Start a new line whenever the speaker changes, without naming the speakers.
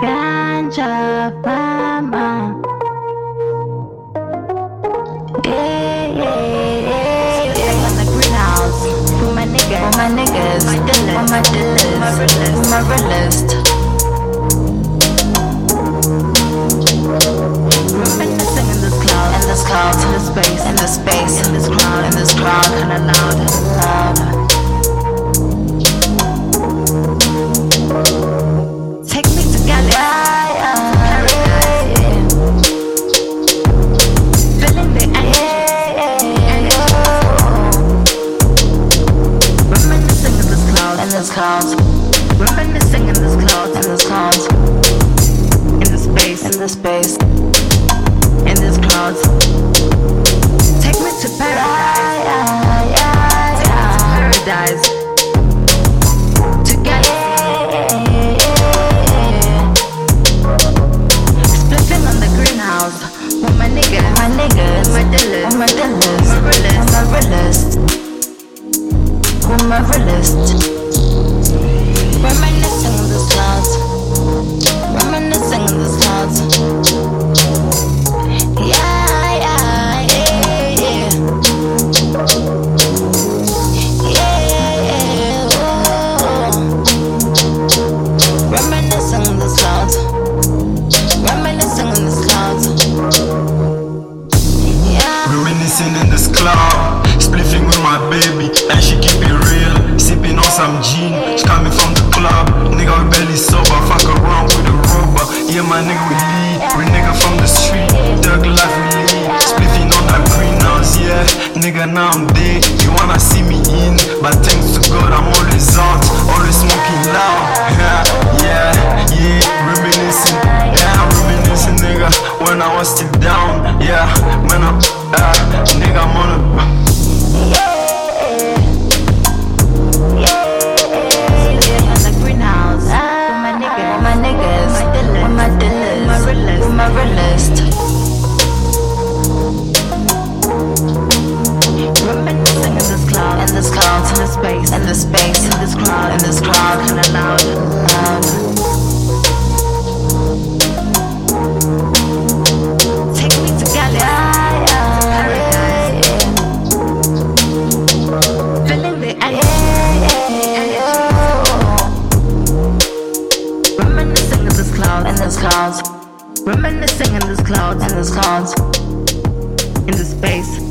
Ganja mama. Yeah, yeah, yeah. For my niggas. For my niggas. My dealers. For my dealers. For my realist. In this cloud. In this. In this space. In this space. In this crowd. In this crowd. Kinda loud. Cloud. In this cloud. Reminiscing in this cloud. In this cloud. In this space. In this space. In this cloud. Take me to paradise. Take me to paradise. Together. On the greenhouse with my niggas, my niggas, my dealers, my dealers, my realist, my realist, with my realist. Reminiscing in
this club, spliffing with my baby, and she keep it real. Sipping on some gin, she coming from the club. Nigga, we barely sober, fuck around with a rubber. Yeah, my nigga, we lead. We nigga from the street, thug life we lead. Spliffing on that greenhouse, yeah. Nigga, now I'm dead. You wanna see me in, but thanks to God, I'm always out, always smoking loud. Yeah, when I'm, uh, nigga, I'm on a.
My realist. Reminiscing in this cloud. In this cloud. In this space. In this space. In this crowd. In this crowd. Kinda loud. Loud. Cloud. In this cloud. Reminiscing in this cloud. In this cloud. In this space.